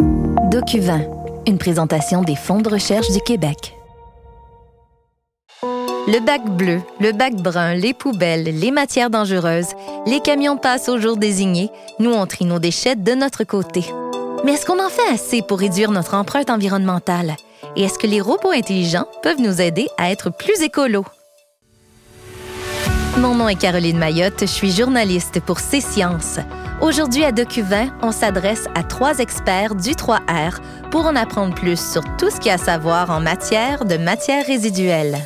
DocuVin, une présentation des fonds de recherche du Québec. Le bac bleu, le bac brun, les poubelles, les matières dangereuses, les camions passent au jour désigné. Nous, on trie nos déchets de notre côté. Mais est-ce qu'on en fait assez pour réduire notre empreinte environnementale? Et est-ce que les robots intelligents peuvent nous aider à être plus écolos? Mon nom est Caroline Mayotte, je suis journaliste pour C Sciences. Aujourd'hui à DocuVin, on s'adresse à trois experts du 3R pour en apprendre plus sur tout ce qu'il y a à savoir en matière de matières résiduelles.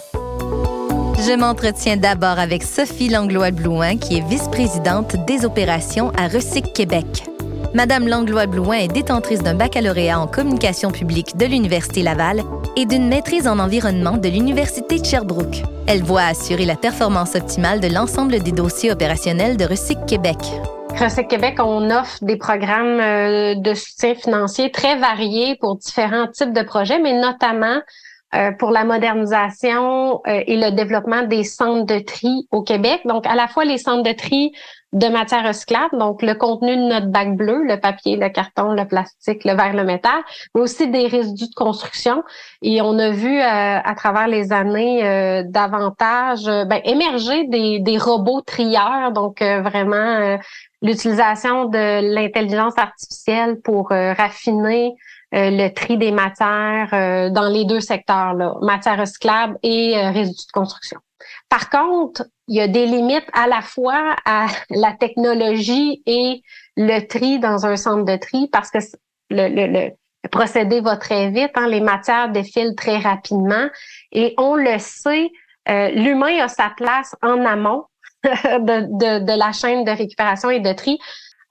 Je m'entretiens d'abord avec Sophie Langlois-Blouin, qui est vice-présidente des opérations à Recyc Québec. Madame Langlois-Blouin est détentrice d'un baccalauréat en communication publique de l'Université Laval et d'une maîtrise en environnement de l'Université de Sherbrooke. Elle voit assurer la performance optimale de l'ensemble des dossiers opérationnels de Recyc Québec. Recyc Québec, on offre des programmes euh, de soutien financier très variés pour différents types de projets, mais notamment euh, pour la modernisation euh, et le développement des centres de tri au Québec. Donc, à la fois les centres de tri de matières recyclables, donc le contenu de notre bac bleu, le papier, le carton, le plastique, le verre, le métal, mais aussi des résidus de construction. Et on a vu euh, à travers les années davantage ben, émerger des, des, robots trieurs, donc vraiment l'utilisation de l'intelligence artificielle pour raffiner euh, le tri des matières euh, dans les deux secteurs, là, matières recyclables et euh, résidus de construction. Par contre, il y a des limites à la fois à la technologie et le tri dans un centre de tri parce que le, le, le procédé va très vite, hein, les matières défilent très rapidement et on le sait, l'humain a sa place en amont de, de, de, la chaîne de récupération et de tri.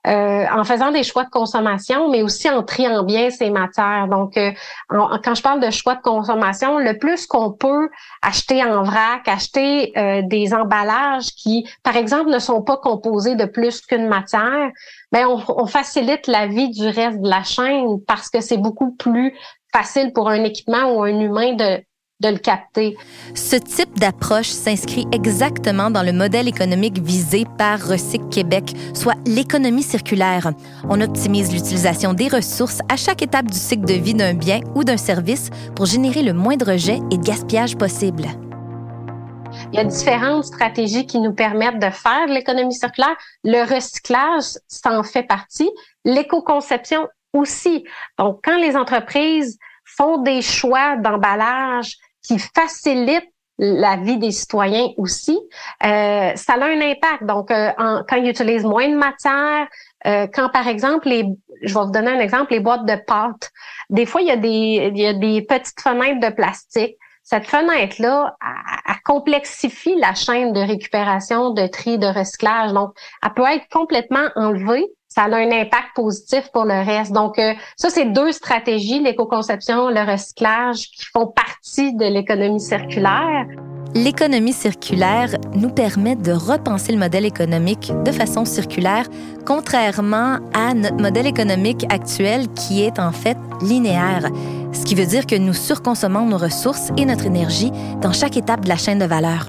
Euh, en faisant des choix de consommation, mais aussi en triant bien ces matières. Donc, euh, quand je parle de choix de consommation, le plus qu'on peut acheter en vrac, acheter euh, des emballages qui, par exemple, ne sont pas composés de plus qu'une matière, ben on, on facilite la vie du reste de la chaîne parce que c'est beaucoup plus facile pour un équipement ou un humain de de le capter. Ce type d'approche s'inscrit exactement dans le modèle économique visé par Recyc Québec, soit l'économie circulaire. On optimise l'utilisation des ressources à chaque étape du cycle de vie d'un bien ou d'un service pour générer le moins de rejets et de gaspillage possible. Il y a différentes stratégies qui nous permettent de faire de l'économie circulaire. Le recyclage, ça en fait partie. L'éco-conception aussi. Donc, quand les entreprises font des choix d'emballage qui facilite la vie des citoyens aussi, euh, ça a un impact. Donc, euh, quand ils utilisent moins de matière, euh, quand par exemple, les, je vais vous donner un exemple, les boîtes de pâtes. Des fois, il y a des, il y a des petites fenêtres de plastique. Cette fenêtre-là, elle, complexifie la chaîne de récupération, de tri, de recyclage. Donc, elle peut être complètement enlevée ça a un impact positif pour le reste. Donc, euh, ça, c'est deux stratégies, l'éco-conception, le recyclage, qui font partie de l'économie circulaire. L'économie circulaire nous permet de repenser le modèle économique de façon circulaire, contrairement à notre modèle économique actuel qui est en fait linéaire, ce qui veut dire que nous surconsommons nos ressources et notre énergie dans chaque étape de la chaîne de valeur.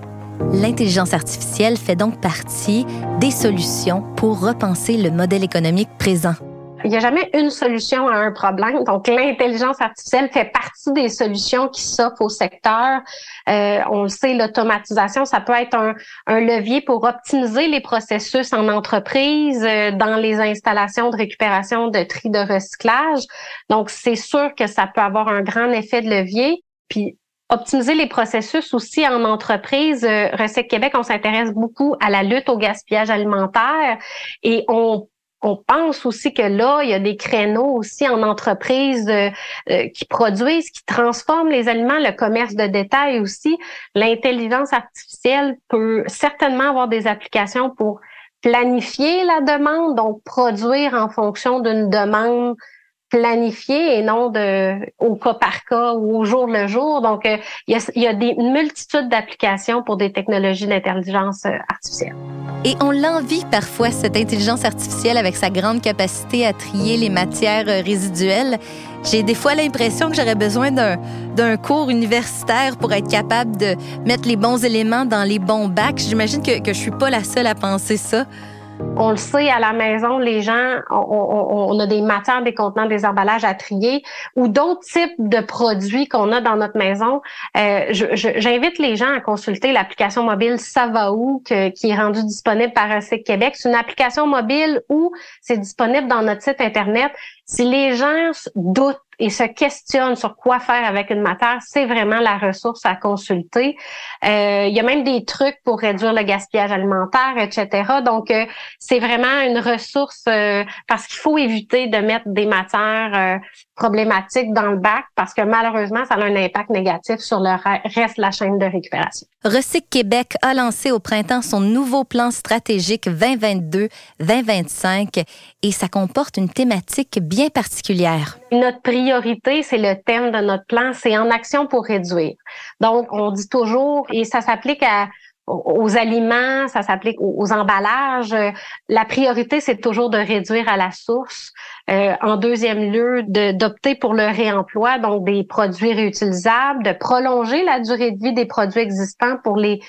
L'intelligence artificielle fait donc partie des solutions pour repenser le modèle économique présent. Il n'y a jamais une solution à un problème. Donc, l'intelligence artificielle fait partie des solutions qui s'offrent au secteur. Euh, on le sait, l'automatisation, ça peut être un, un, levier pour optimiser les processus en entreprise, euh, dans les installations de récupération, de tri, de recyclage. Donc, c'est sûr que ça peut avoir un grand effet de levier. Puis, optimiser les processus aussi en entreprise. Euh, Recette Québec, on s'intéresse beaucoup à la lutte au gaspillage alimentaire et on on pense aussi que là, il y a des créneaux aussi en entreprise euh, euh, qui produisent, qui transforment les aliments, le commerce de détail aussi. L'intelligence artificielle peut certainement avoir des applications pour planifier la demande, donc produire en fonction d'une demande planifié et non de au cas par cas ou au jour le jour. Donc, euh, il, y a, il y a des multitudes d'applications pour des technologies d'intelligence euh, artificielle. Et on l'envie parfois, cette intelligence artificielle, avec sa grande capacité à trier les matières euh, résiduelles. J'ai des fois l'impression que j'aurais besoin d'un cours universitaire pour être capable de mettre les bons éléments dans les bons bacs. J'imagine que, que je suis pas la seule à penser ça. On le sait, à la maison, les gens, on, a des matières, des contenants, des emballages à trier ou d'autres types de produits qu'on a dans notre maison. Euh, J'invite les gens à consulter l'application mobile Savaou qui est rendue disponible par Recyc Québec. C'est une application mobile où c'est disponible dans notre site Internet. Si les gens doutent et se questionnent sur quoi faire avec une matière, c'est vraiment la ressource à consulter. Euh, il y a même des trucs pour réduire le gaspillage alimentaire, etc. Donc, euh, c'est vraiment une ressource euh, parce qu'il faut éviter de mettre des matières problématiques dans le bac parce que malheureusement, ça a un impact négatif sur le reste de la chaîne de récupération. Recyc Québec a lancé au printemps son nouveau plan stratégique 2022-2025 et ça comporte une thématique bien particulière. Notre priorité, c'est le thème de notre plan, c'est en action pour réduire. Donc, on dit toujours, et ça s'applique à aux aliments, ça s'applique aux, emballages. La priorité, c'est toujours de réduire à la source. Euh, en deuxième lieu, d'opter pour le réemploi, donc des produits réutilisables, de prolonger la durée de vie des produits existants pour les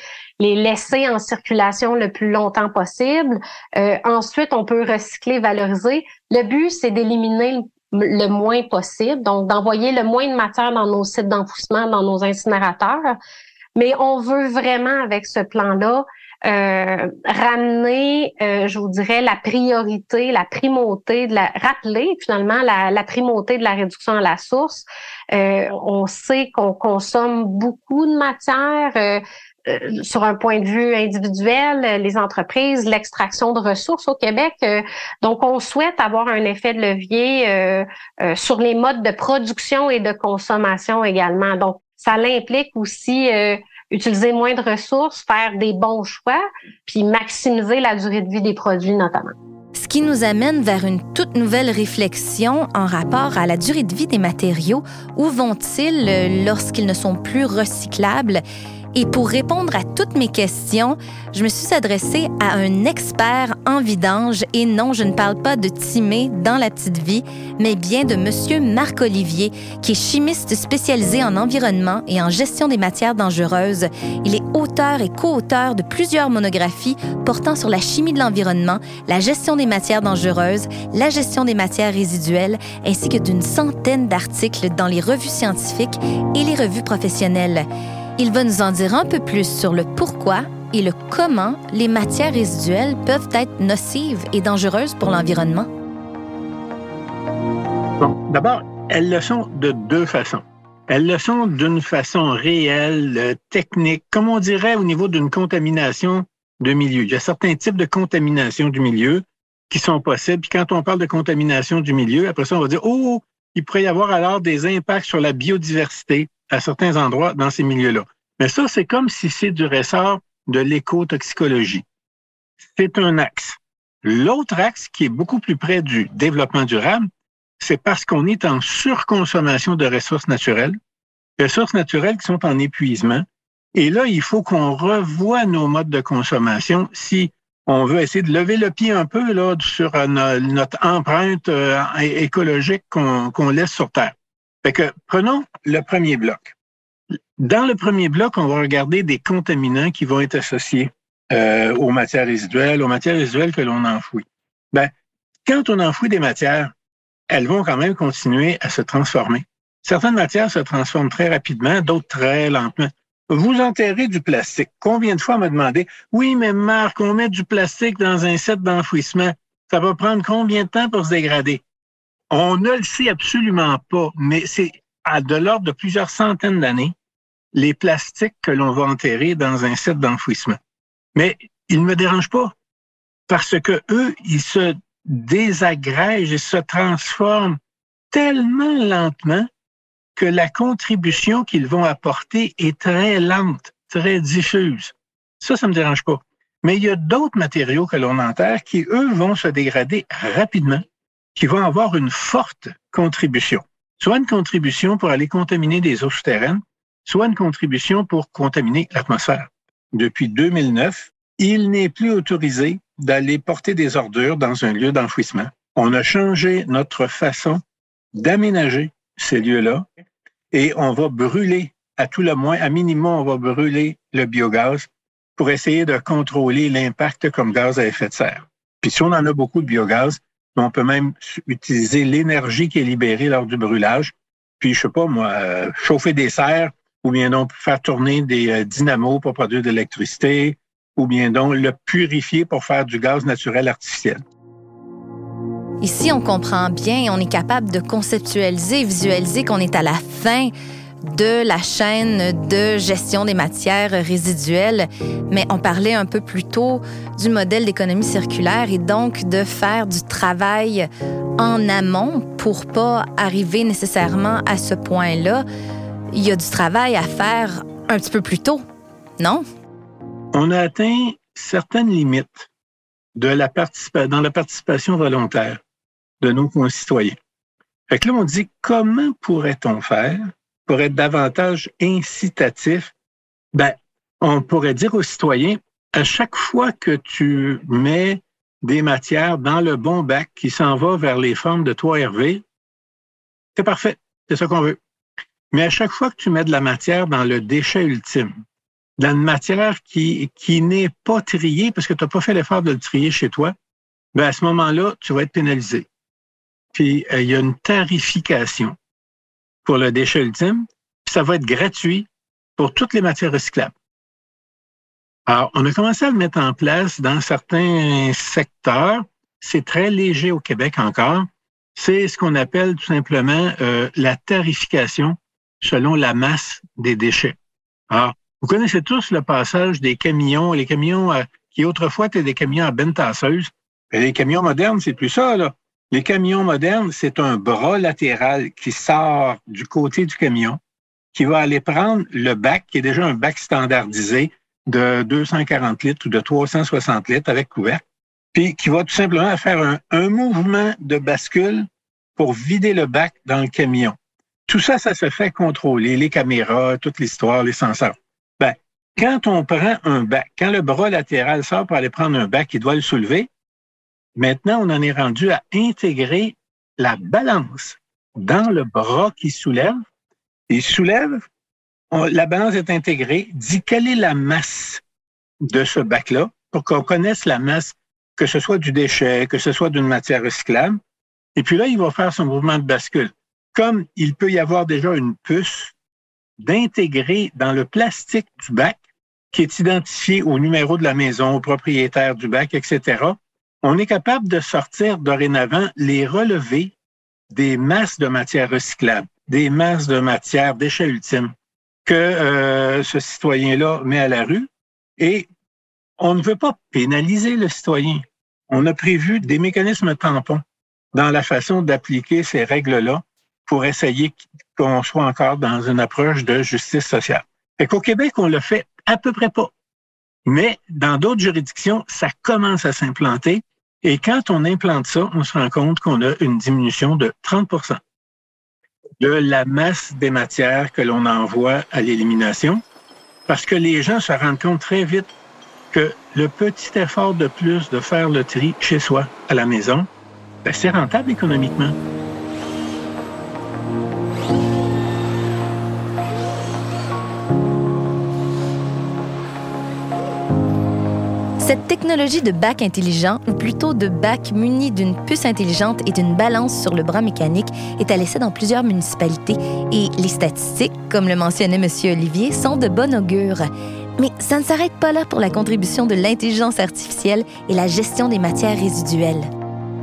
les laisser en circulation le plus longtemps possible. Euh, ensuite, on peut recycler, valoriser. Le but, c'est d'éliminer le moins possible, donc d'envoyer le moins de matière dans nos sites d'enfouissement, dans nos incinérateurs. Mais on veut vraiment, avec ce plan-là, euh, ramener, euh, je vous dirais, la priorité, la primauté, de la rappeler finalement la, la primauté de la réduction à la source. Euh, on sait qu'on consomme beaucoup de matière. sur un point de vue individuel, les entreprises, l'extraction de ressources au Québec. donc, on souhaite avoir un effet de levier sur les modes de production et de consommation également. Donc, ça l'implique aussi euh, utiliser moins de ressources, faire des bons choix, puis maximiser la durée de vie des produits notamment. Ce qui nous amène vers une toute nouvelle réflexion en rapport à la durée de vie des matériaux. Où vont-ils euh, lorsqu'ils ne sont plus recyclables? Et pour répondre à toutes mes questions, je me suis adressée à un expert en vidange et non, je ne parle pas de Timé dans la petite vie, mais bien de monsieur Marc Olivier, qui est chimiste spécialisé en environnement et en gestion des matières dangereuses. Il est auteur et co-auteur de plusieurs monographies portant sur la chimie de l'environnement, la gestion des matières dangereuses, la gestion des matières résiduelles, ainsi que d'une centaine d'articles dans les revues scientifiques et les revues professionnelles. Il va nous en dire un peu plus sur le pourquoi et le comment les matières résiduelles peuvent être nocives et dangereuses pour l'environnement. D'abord, elles le sont de deux façons. Elles le sont d'une façon réelle, euh, technique, comme on dirait au niveau d'une contamination de milieu. Il y a certains types de contamination du milieu qui sont possibles. Puis quand on parle de contamination du milieu, après ça, on va dire, oh, il pourrait y avoir alors des impacts sur la biodiversité à certains endroits dans ces milieux-là. Mais ça, c'est comme si c'est du ressort de l'écotoxicologie. C'est un axe. L'autre axe qui est beaucoup plus près du développement durable, c'est parce qu'on est en surconsommation de ressources naturelles, ressources naturelles qui sont en épuisement. Et là, il faut qu'on revoie nos modes de consommation si on veut essayer de lever le pied un peu là, sur euh, notre empreinte euh, écologique qu'on laisse sur Terre. Fait que prenons le premier bloc. Dans le premier bloc, on va regarder des contaminants qui vont être associés euh, aux matières résiduelles, aux matières résiduelles que l'on enfouit. Ben, quand on enfouit des matières, elles vont quand même continuer à se transformer. Certaines matières se transforment très rapidement, d'autres très lentement. Vous enterrez du plastique. Combien de fois on m'a demandé, oui, mais Marc, on met du plastique dans un set d'enfouissement. Ça va prendre combien de temps pour se dégrader? On ne le sait absolument pas, mais c'est à de l'ordre de plusieurs centaines d'années les plastiques que l'on va enterrer dans un set d'enfouissement. Mais ils ne me dérangent pas parce que eux, ils se désagrègent et se transforment tellement lentement que la contribution qu'ils vont apporter est très lente, très diffuse. Ça, ça me dérange pas. Mais il y a d'autres matériaux que l'on enterre qui, eux, vont se dégrader rapidement, qui vont avoir une forte contribution. Soit une contribution pour aller contaminer des eaux souterraines, soit une contribution pour contaminer l'atmosphère. Depuis 2009, il n'est plus autorisé d'aller porter des ordures dans un lieu d'enfouissement. On a changé notre façon d'aménager ces lieux-là et on va brûler, à tout le moins, à minimum, on va brûler le biogaz pour essayer de contrôler l'impact comme gaz à effet de serre. Puis si on en a beaucoup de biogaz, on peut même utiliser l'énergie qui est libérée lors du brûlage. Puis, je sais pas, moi, euh, chauffer des serres, ou bien donc faire tourner des euh, dynamos pour produire de l'électricité, ou bien donc le purifier pour faire du gaz naturel artificiel. Ici, on comprend bien, on est capable de conceptualiser, visualiser qu'on est à la fin de la chaîne de gestion des matières résiduelles, mais on parlait un peu plus tôt du modèle d'économie circulaire et donc de faire du travail en amont pour pas arriver nécessairement à ce point-là. Il y a du travail à faire un petit peu plus tôt, non? On a atteint certaines limites de la dans la participation volontaire de nos concitoyens. Fait que là, on dit comment pourrait-on faire pour être davantage incitatif, ben, on pourrait dire aux citoyens, à chaque fois que tu mets des matières dans le bon bac qui s'en va vers les formes de 3RV, c'est parfait, c'est ça qu'on veut. Mais à chaque fois que tu mets de la matière dans le déchet ultime, dans une matière qui, qui n'est pas triée parce que tu n'as pas fait l'effort de le trier chez toi, ben à ce moment-là, tu vas être pénalisé. Puis euh, il y a une tarification pour le déchet ultime, puis ça va être gratuit pour toutes les matières recyclables. Alors, on a commencé à le mettre en place dans certains secteurs. C'est très léger au Québec encore. C'est ce qu'on appelle tout simplement euh, la tarification selon la masse des déchets. Alors, vous connaissez tous le passage des camions, les camions euh, qui autrefois étaient des camions à benne tasseuse. les camions modernes, c'est plus ça, là. Les camions modernes, c'est un bras latéral qui sort du côté du camion, qui va aller prendre le bac, qui est déjà un bac standardisé de 240 litres ou de 360 litres avec couvercle, puis qui va tout simplement faire un, mouvement de bascule pour vider le bac dans le camion. Tout ça, ça se fait contrôler, les caméras, toute l'histoire, les senseurs. Ben, quand on prend un bac, quand le bras latéral sort pour aller prendre un bac, il doit le soulever, Maintenant, on en est rendu à intégrer la balance dans le bras qui soulève. Il soulève, la balance est intégrée, dit quelle est la masse de ce bac-là pour qu'on connaisse la masse, que ce soit du déchet, que ce soit d'une matière recyclable. Et puis là, il va faire son mouvement de bascule. Comme il peut y avoir déjà une puce d'intégrer dans le plastique du bac qui est identifié au numéro de la maison, au propriétaire du bac, etc on est capable de sortir dorénavant les relevés des masses de matière recyclable, des masses de matière déchets ultimes que euh, ce citoyen-là met à la rue. Et on ne veut pas pénaliser le citoyen. On a prévu des mécanismes tampons dans la façon d'appliquer ces règles-là pour essayer qu'on soit encore dans une approche de justice sociale. Fait qu'au Québec, on le fait à peu près pas. Mais dans d'autres juridictions, ça commence à s'implanter et quand on implante ça, on se rend compte qu'on a une diminution de 30% de la masse des matières que l'on envoie à l'élimination, parce que les gens se rendent compte très vite que le petit effort de plus de faire le tri chez soi, à la maison, ben, c'est rentable économiquement. Cette technologie de bac intelligent, ou plutôt de bac muni d'une puce intelligente et d'une balance sur le bras mécanique, est à l'essai dans plusieurs municipalités et les statistiques, comme le mentionnait M. Olivier, sont de bon augure. Mais ça ne s'arrête pas là pour la contribution de l'intelligence artificielle et la gestion des matières résiduelles.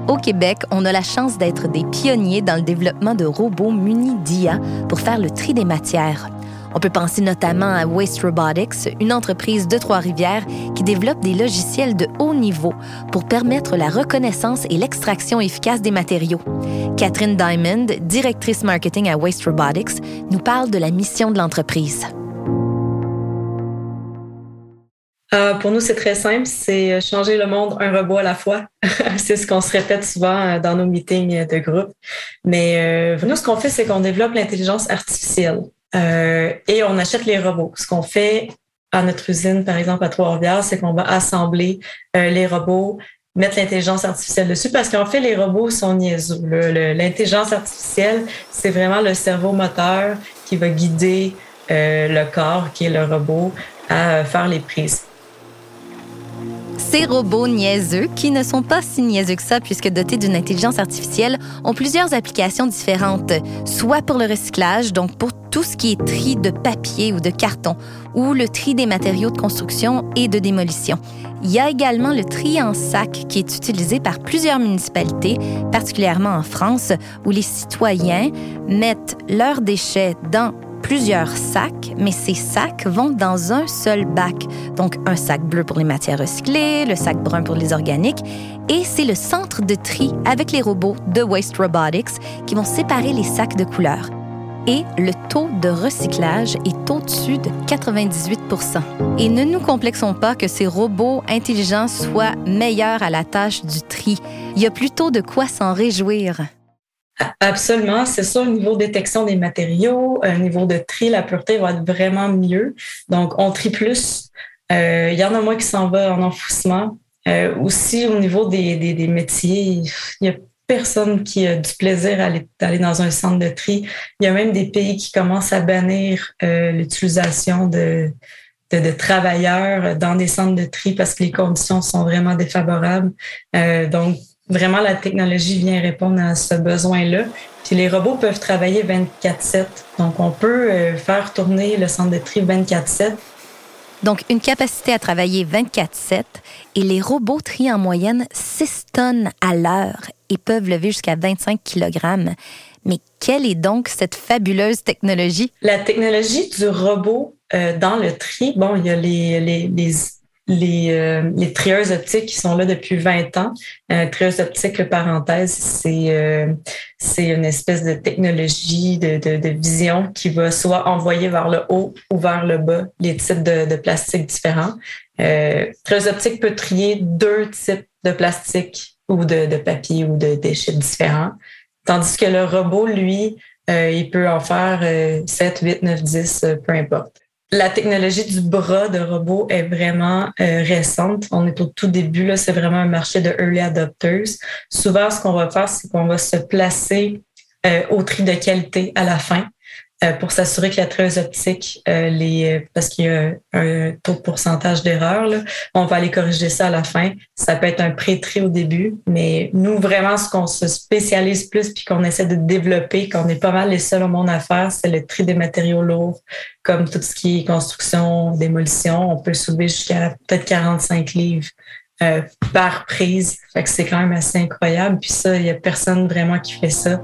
Au Québec, on a la chance d'être des pionniers dans le développement de robots munis d'IA pour faire le tri des matières. On peut penser notamment à Waste Robotics, une entreprise de Trois-Rivières qui développe des logiciels de haut niveau pour permettre la reconnaissance et l'extraction efficace des matériaux. Catherine Diamond, directrice marketing à Waste Robotics, nous parle de la mission de l'entreprise. Euh, pour nous, c'est très simple, c'est changer le monde un robot à la fois. c'est ce qu'on se répète souvent euh, dans nos meetings de groupe. Mais euh, nous, ce qu'on fait, c'est qu'on développe l'intelligence artificielle. Euh, et on achète les robots. Ce qu'on fait à notre usine, par exemple, à Trois-Rivières, c'est qu'on va assembler euh, les robots, mettre l'intelligence artificielle dessus, parce qu'en fait, les robots sont niaiseux. L'intelligence artificielle, c'est vraiment le cerveau moteur qui va guider euh, le corps, qui est le robot, à faire les prises. Ces robots niaiseux, qui ne sont pas si niaiseux que ça puisque dotés d'une intelligence artificielle, ont plusieurs applications différentes, soit pour le recyclage, donc pour tout ce qui est tri de papier ou de carton, ou le tri des matériaux de construction et de démolition. Il y a également le tri en sac qui est utilisé par plusieurs municipalités, particulièrement en France, où les citoyens mettent leurs déchets dans plusieurs sacs, mais ces sacs vont dans un seul bac. Donc un sac bleu pour les matières recyclées, le sac brun pour les organiques, et c'est le centre de tri avec les robots de Waste Robotics qui vont séparer les sacs de couleurs et le taux de recyclage est au-dessus de 98 Et ne nous complexons pas que ces robots intelligents soient meilleurs à la tâche du tri. Il y a plutôt de quoi s'en réjouir. Absolument, c'est ça, au niveau détection des matériaux, au niveau de tri, la pureté va être vraiment mieux. Donc, on trie plus. Euh, il y en a moins qui s'en va en enfouissement. Euh, aussi, au niveau des, des, des métiers, il y a personne qui a du plaisir à aller, dans un centre de tri. Il y a même des pays qui commencent à bannir euh, l'utilisation de, de, travailleurs dans des centres de tri parce que les conditions sont vraiment défavorables. Euh, donc, vraiment, la technologie vient répondre à ce besoin-là. Puis les robots peuvent travailler 24-7. Donc, on peut euh, faire tourner le centre de tri 24-7 donc, une capacité à travailler 24-7 et les robots trient en moyenne 6 tonnes à l'heure et peuvent lever jusqu'à 25 kg. Mais quelle est donc cette fabuleuse technologie? La technologie du robot euh, dans le tri, bon, il y a les, les, les les, euh, les trieuses optiques qui sont là depuis 20 ans. Euh, trieuse optique, parenthèse, c'est euh, c'est une espèce de technologie de, de, de, vision qui va soit envoyer vers le haut ou vers le bas les types de, de plastique différents. Euh, trieuse optique peut trier deux types de plastique ou de, de papier ou de déchets différents. Tandis que le robot, lui, euh, il peut en faire 7, 8, 9, 10, peu importe. La technologie du bras de robot est vraiment euh, récente. On est au tout début, là, c'est vraiment un marché de early adopters. Souvent, ce qu'on va faire, c'est qu'on va se placer euh, au tri de qualité à la fin. Euh, pour s'assurer que la treuse optique, euh, les, parce qu'il y a un taux de pourcentage d'erreur, on va aller corriger ça à la fin. Ça peut être un pré-tri au début, mais nous, vraiment, ce qu'on se spécialise plus puis qu'on essaie de développer, qu'on est pas mal les seuls au monde à faire, c'est le tri des matériaux lourds, comme tout ce qui est construction, démolition. On peut soulever jusqu'à peut-être 45 livres. Euh, par prise. C'est quand même assez incroyable. Puis ça, il y a personne vraiment qui fait ça.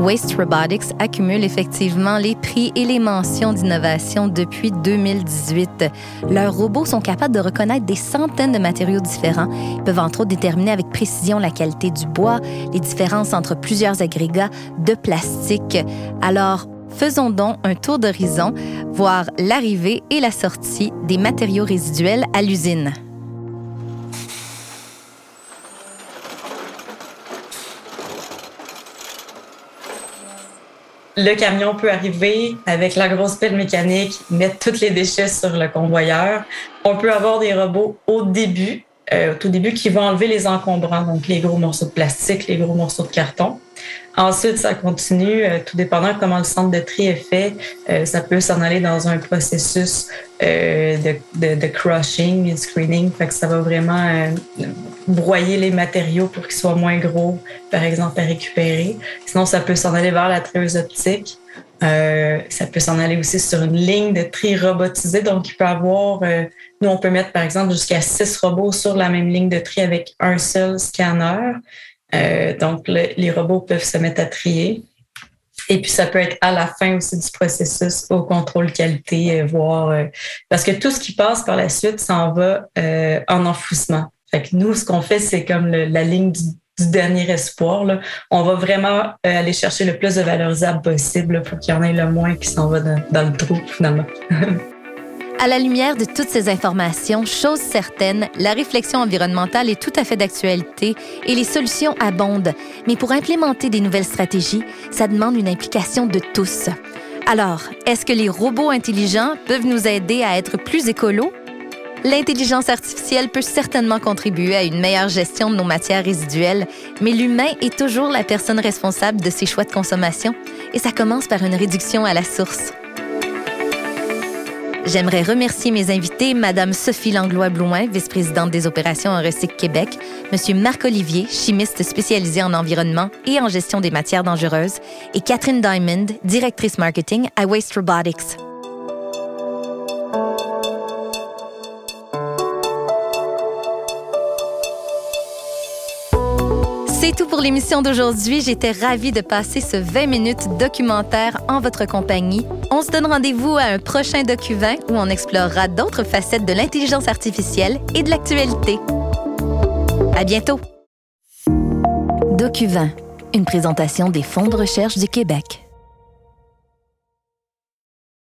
Waste Robotics accumule effectivement les prix et les mentions d'innovation depuis 2018. Leurs robots sont capables de reconnaître des centaines de matériaux différents. Ils peuvent entre autres déterminer avec précision la qualité du bois, les différences entre plusieurs agrégats de plastique. Alors, faisons donc un tour d'horizon, voir l'arrivée et la sortie des matériaux résiduels à l'usine. Le camion peut arriver avec la grosse pelle mécanique, mettre tous les déchets sur le convoyeur. On peut avoir des robots au début, euh, au tout début, qui vont enlever les encombrants, donc les gros morceaux de plastique, les gros morceaux de carton. Ensuite, ça continue, euh, tout dépendant comment le centre de tri est fait, euh, ça peut s'en aller dans un processus euh, de, de, de, crushing, screening, fait que ça va vraiment broyer les matériaux pour qu'ils soient moins gros, par exemple, à récupérer. Sinon, ça peut s'en aller vers la trieuse optique. ça peut s'en aller aussi sur une ligne de tri robotisée. Donc, il peut avoir, nous, on peut mettre, par exemple, jusqu'à six robots sur la même ligne de tri avec un seul scanner. Euh, donc, les robots peuvent se mettre à trier. Et puis, ça peut être à la fin aussi du processus au contrôle qualité, euh, voir euh, parce que tout ce qui passe par la suite s'en va en enfouissement. Fait nous, ce qu'on fait, c'est comme la ligne du, dernier espoir. Là. On va vraiment aller chercher le plus de valorisable possible pour qu'il y en ait le moins qui s'en va dans le trou finalement. À la lumière de toutes ces informations, chose certaine, la réflexion environnementale est tout à fait d'actualité et les solutions abondent. Mais pour implémenter des nouvelles stratégies, ça demande une implication de tous. Alors, est-ce que les robots intelligents peuvent nous aider à être plus écolos? L'intelligence artificielle peut certainement contribuer à une meilleure gestion de nos matières résiduelles, mais l'humain est toujours la personne responsable de ses choix de consommation et ça commence par une réduction à la source. J'aimerais remercier mes invités, Madame Sophie Langlois-Blouin, vice-présidente des opérations en Recyc Québec, Monsieur Marc-Olivier, chimiste spécialisé en environnement et en gestion des matières dangereuses, et Catherine Diamond, directrice marketing à Waste Robotics. C'est tout pour l'émission d'aujourd'hui. J'étais ravie de passer ce 20 minutes documentaire en votre compagnie. On se donne rendez-vous à un prochain DocuVin où on explorera d'autres facettes de l'intelligence artificielle et de l'actualité. À bientôt. DocuVin, une présentation des fonds de recherche du Québec.